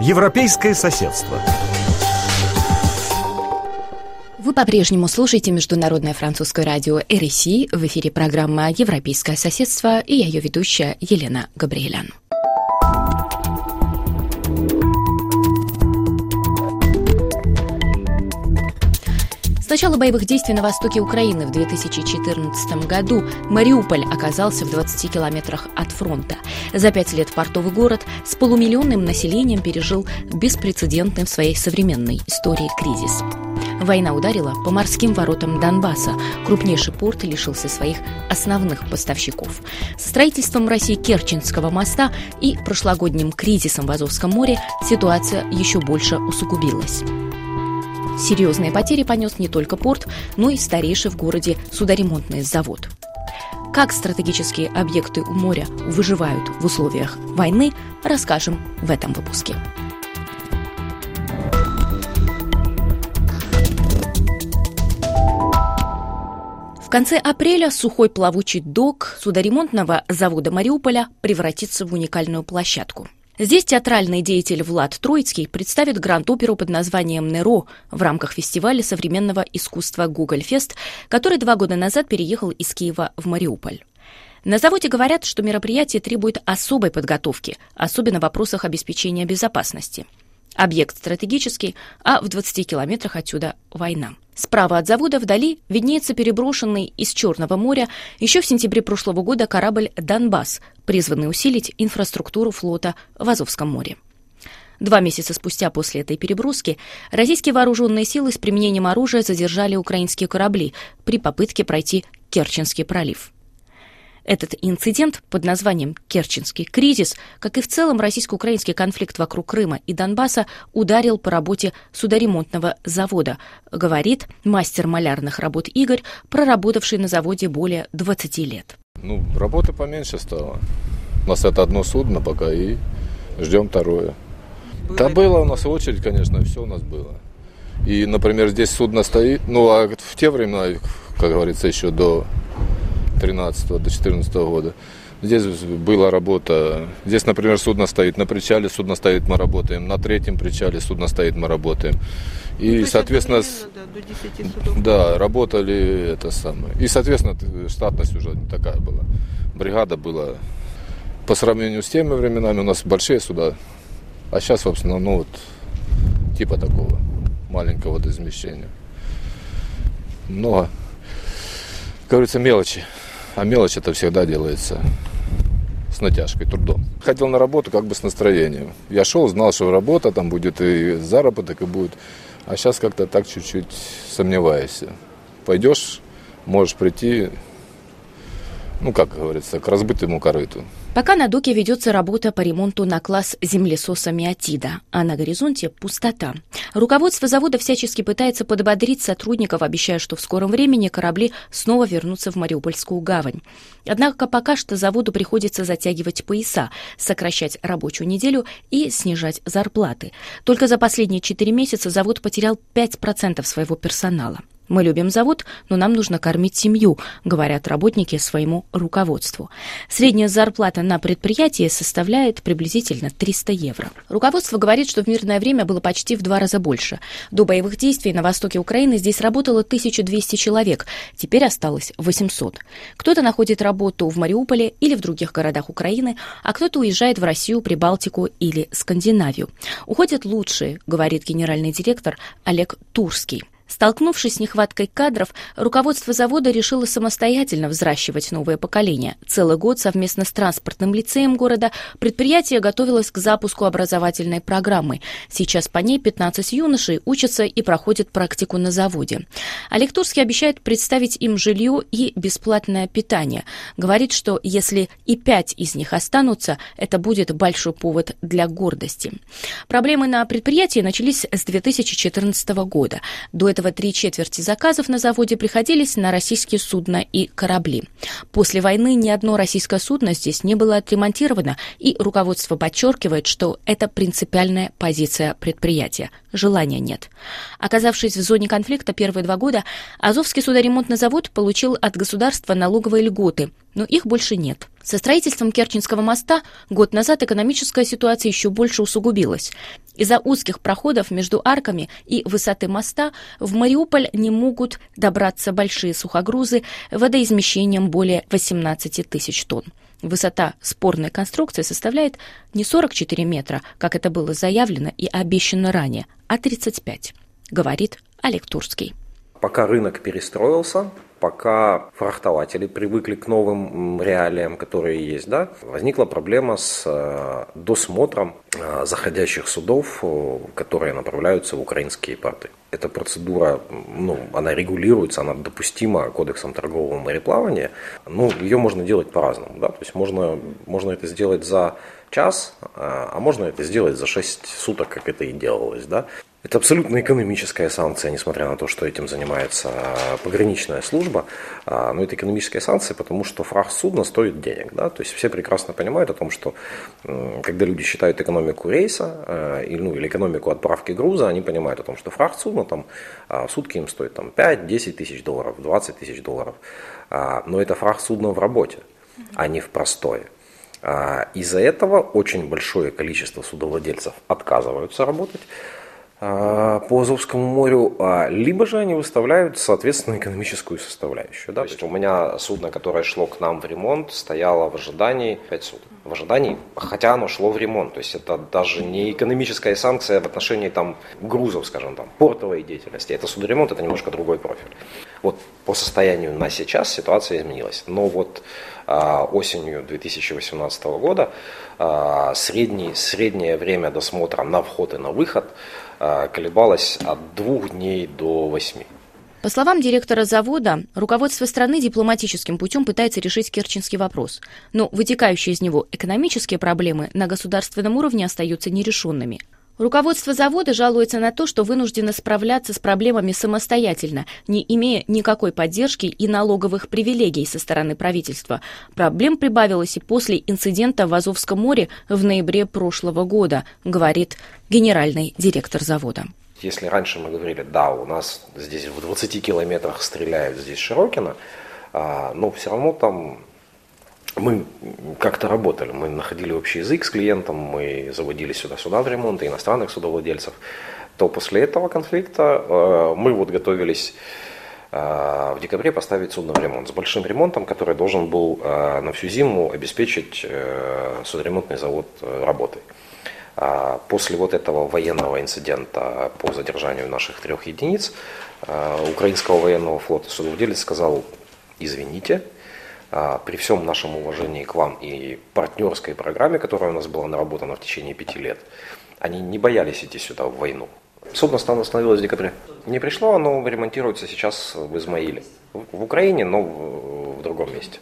Европейское соседство. Вы по-прежнему слушаете Международное французское радио РСИ. В эфире программа «Европейское соседство» и я ее ведущая Елена Габриэлян. С начала боевых действий на востоке Украины в 2014 году Мариуполь оказался в 20 километрах от фронта. За пять лет портовый город с полумиллионным населением пережил беспрецедентный в своей современной истории кризис. Война ударила по морским воротам Донбасса. Крупнейший порт лишился своих основных поставщиков. Со строительством России Керченского моста и прошлогодним кризисом в Азовском море ситуация еще больше усугубилась. Серьезные потери понес не только порт, но и старейший в городе судоремонтный завод. Как стратегические объекты у моря выживают в условиях войны, расскажем в этом выпуске. В конце апреля сухой плавучий док судоремонтного завода Мариуполя превратится в уникальную площадку. Здесь театральный деятель Влад Троицкий представит гранд-оперу под названием «Неро» в рамках фестиваля современного искусства «Гуголь Фест», который два года назад переехал из Киева в Мариуполь. На заводе говорят, что мероприятие требует особой подготовки, особенно в вопросах обеспечения безопасности – Объект стратегический, а в 20 километрах отсюда война. Справа от завода вдали виднеется переброшенный из Черного моря еще в сентябре прошлого года корабль «Донбасс», призванный усилить инфраструктуру флота в Азовском море. Два месяца спустя после этой переброски российские вооруженные силы с применением оружия задержали украинские корабли при попытке пройти Керченский пролив. Этот инцидент под названием «Керченский кризис», как и в целом российско-украинский конфликт вокруг Крыма и Донбасса, ударил по работе судоремонтного завода, говорит мастер малярных работ Игорь, проработавший на заводе более 20 лет. Ну, работы поменьше стало. У нас это одно судно пока и ждем второе. Было да было у нас очередь, конечно, все у нас было. И, например, здесь судно стоит, ну, а в те времена, как говорится, еще до 13 до 14 года. Здесь была работа. Здесь, например, судно стоит на причале, судно стоит, мы работаем. На третьем причале судно стоит, мы работаем. И, ну, соответственно, да, да, работали это самое. И, соответственно, штатность уже не такая была. Бригада была по сравнению с теми временами у нас большие суда. А сейчас, собственно, ну вот типа такого маленького водоизмещения. Много, как говорится, мелочи. А мелочь это всегда делается с натяжкой, трудом. Ходил на работу как бы с настроением. Я шел, знал, что работа, там будет и заработок, и будет. А сейчас как-то так чуть-чуть сомневаешься. Пойдешь, можешь прийти, ну, как говорится, к разбитому корыту. Пока на доке ведется работа по ремонту на класс землесоса Миотида, а на горизонте пустота. Руководство завода всячески пытается подбодрить сотрудников, обещая, что в скором времени корабли снова вернутся в Мариупольскую гавань. Однако пока что заводу приходится затягивать пояса, сокращать рабочую неделю и снижать зарплаты. Только за последние четыре месяца завод потерял 5% своего персонала. Мы любим завод, но нам нужно кормить семью, говорят работники своему руководству. Средняя зарплата на предприятии составляет приблизительно 300 евро. Руководство говорит, что в мирное время было почти в два раза больше. До боевых действий на востоке Украины здесь работало 1200 человек, теперь осталось 800. Кто-то находит работу в Мариуполе или в других городах Украины, а кто-то уезжает в Россию, Прибалтику или Скандинавию. Уходят лучшие, говорит генеральный директор Олег Турский. Столкнувшись с нехваткой кадров, руководство завода решило самостоятельно взращивать новое поколение. Целый год совместно с транспортным лицеем города предприятие готовилось к запуску образовательной программы. Сейчас по ней 15 юношей учатся и проходят практику на заводе. Олег Турский обещает представить им жилье и бесплатное питание. Говорит, что если и пять из них останутся, это будет большой повод для гордости. Проблемы на предприятии начались с 2014 года. До этого три четверти заказов на заводе приходились на российские судна и корабли. После войны ни одно российское судно здесь не было отремонтировано, и руководство подчеркивает, что это принципиальная позиция предприятия. Желания нет. Оказавшись в зоне конфликта первые два года, Азовский судоремонтный завод получил от государства налоговые льготы, но их больше нет. Со строительством Керченского моста год назад экономическая ситуация еще больше усугубилась. Из-за узких проходов между арками и высоты моста в Мариуполь не могут добраться большие сухогрузы водоизмещением более 18 тысяч тонн. Высота спорной конструкции составляет не 44 метра, как это было заявлено и обещано ранее, а 35, говорит Олег Турский. Пока рынок перестроился, пока фрахтователи привыкли к новым реалиям, которые есть, да, возникла проблема с э, досмотром э, заходящих судов, э, которые направляются в украинские порты. Эта процедура, ну, она регулируется, она допустима Кодексом торгового мореплавания. Ну, ее можно делать по-разному, да, то есть можно, можно это сделать за час, а можно это сделать за 6 суток, как это и делалось, да. Это абсолютно экономическая санкция, несмотря на то, что этим занимается пограничная служба. А, но это экономическая санкция, потому что фрахт судна стоит денег. Да? То есть все прекрасно понимают о том, что когда люди считают экономику рейса э, или, ну, или экономику отправки груза, они понимают о том, что фрахт судна там, а, в сутки им стоит там, 5-10 тысяч долларов, 20 тысяч долларов. А, но это фрахт судна в работе, а не в простое. Из-за этого очень большое количество судовладельцев отказываются работать. А, по Азовскому морю, а, либо же они выставляют, соответственно, экономическую составляющую. Да? То есть у меня судно, которое шло к нам в ремонт, стояло в ожидании 5 суток. В ожидании, хотя оно шло в ремонт. То есть это даже не экономическая санкция в отношении там, грузов, скажем, там, портовой деятельности. Это судоремонт, это немножко другой профиль. Вот по состоянию на сейчас ситуация изменилась. Но вот а, осенью 2018 года средний, среднее время досмотра на вход и на выход – колебалась от двух дней до восьми. По словам директора завода, руководство страны дипломатическим путем пытается решить керченский вопрос, но вытекающие из него экономические проблемы на государственном уровне остаются нерешенными – Руководство завода жалуется на то, что вынуждено справляться с проблемами самостоятельно, не имея никакой поддержки и налоговых привилегий со стороны правительства. Проблем прибавилось и после инцидента в Азовском море в ноябре прошлого года, говорит генеральный директор завода. Если раньше мы говорили, да, у нас здесь в 20 километрах стреляют, здесь Широкино, а, но все равно там мы как-то работали, мы находили общий язык с клиентом, мы заводили сюда-сюда в ремонт иностранных судовладельцев, то после этого конфликта э, мы вот готовились э, в декабре поставить судно в ремонт. С большим ремонтом, который должен был э, на всю зиму обеспечить э, судоремонтный завод э, работой. А после вот этого военного инцидента по задержанию наших трех единиц э, украинского военного флота судовладелец сказал, извините, при всем нашем уважении к вам и партнерской программе, которая у нас была наработана в течение пяти лет, они не боялись идти сюда в войну. Судно остановилось в декабре. Не пришло, оно ремонтируется сейчас в Измаиле. В Украине, но в другом месте.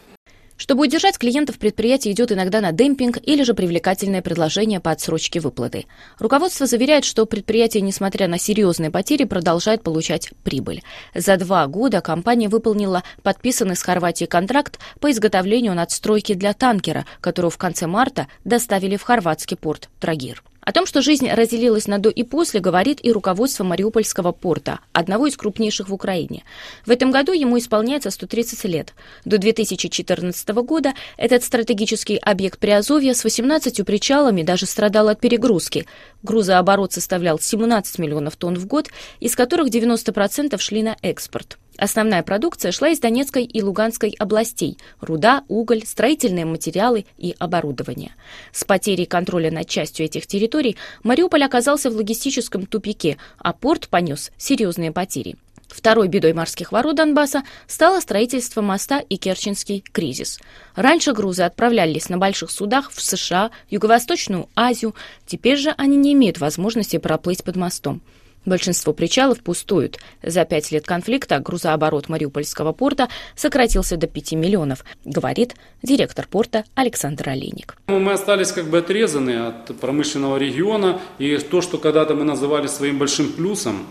Чтобы удержать клиентов, предприятие идет иногда на демпинг или же привлекательное предложение по отсрочке выплаты. Руководство заверяет, что предприятие, несмотря на серьезные потери, продолжает получать прибыль. За два года компания выполнила подписанный с Хорватией контракт по изготовлению надстройки для танкера, которую в конце марта доставили в хорватский порт Трагир. О том, что жизнь разделилась на до и после, говорит и руководство Мариупольского порта, одного из крупнейших в Украине. В этом году ему исполняется 130 лет. До 2014 года этот стратегический объект Приазовья с 18 причалами даже страдал от перегрузки. Грузооборот составлял 17 миллионов тонн в год, из которых 90% шли на экспорт. Основная продукция шла из Донецкой и Луганской областей – руда, уголь, строительные материалы и оборудование. С потерей контроля над частью этих территорий Мариуполь оказался в логистическом тупике, а порт понес серьезные потери. Второй бедой морских ворот Донбасса стало строительство моста и Керченский кризис. Раньше грузы отправлялись на больших судах в США, Юго-Восточную Азию, теперь же они не имеют возможности проплыть под мостом. Большинство причалов пустуют. За пять лет конфликта грузооборот Мариупольского порта сократился до 5 миллионов, говорит директор порта Александр Олейник. Мы остались как бы отрезаны от промышленного региона, и то, что когда-то мы называли своим большим плюсом,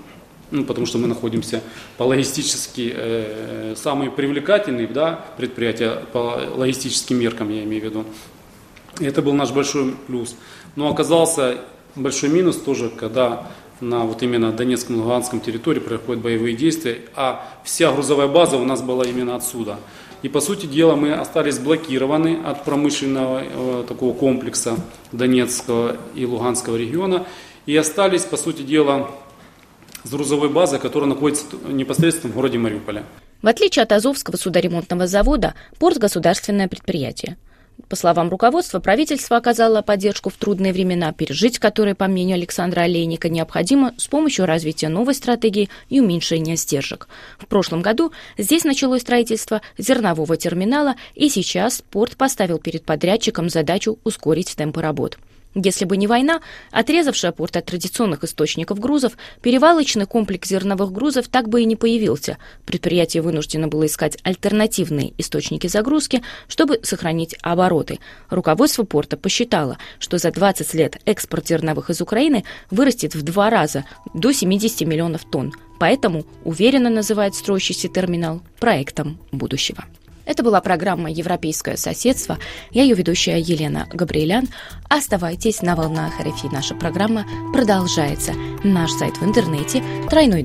ну, потому что мы находимся по логистически э, самые привлекательные да, предприятия, по логистическим меркам я имею в виду. И это был наш большой плюс. Но оказался большой минус тоже, когда на вот именно Донецком и Луганском территории проходят боевые действия, а вся грузовая база у нас была именно отсюда. И, по сути дела, мы остались блокированы от промышленного э, такого комплекса Донецкого и Луганского региона и остались, по сути дела, с грузовой базой, которая находится непосредственно в городе Мариуполе. В отличие от Азовского судоремонтного завода, порт – государственное предприятие. По словам руководства, правительство оказало поддержку в трудные времена, пережить которые, по мнению Александра Олейника, необходимо с помощью развития новой стратегии и уменьшения стержек. В прошлом году здесь началось строительство зернового терминала, и сейчас порт поставил перед подрядчиком задачу ускорить темпы работ. Если бы не война, отрезавшая порт от традиционных источников грузов, перевалочный комплекс зерновых грузов так бы и не появился. Предприятие вынуждено было искать альтернативные источники загрузки, чтобы сохранить обороты. Руководство порта посчитало, что за 20 лет экспорт зерновых из Украины вырастет в два раза, до 70 миллионов тонн. Поэтому уверенно называет строящийся терминал проектом будущего. Это была программа «Европейское соседство». Я ее ведущая Елена Габриэлян. Оставайтесь на волнах РФИ. Наша программа продолжается. Наш сайт в интернете www.ru.rfi.fr.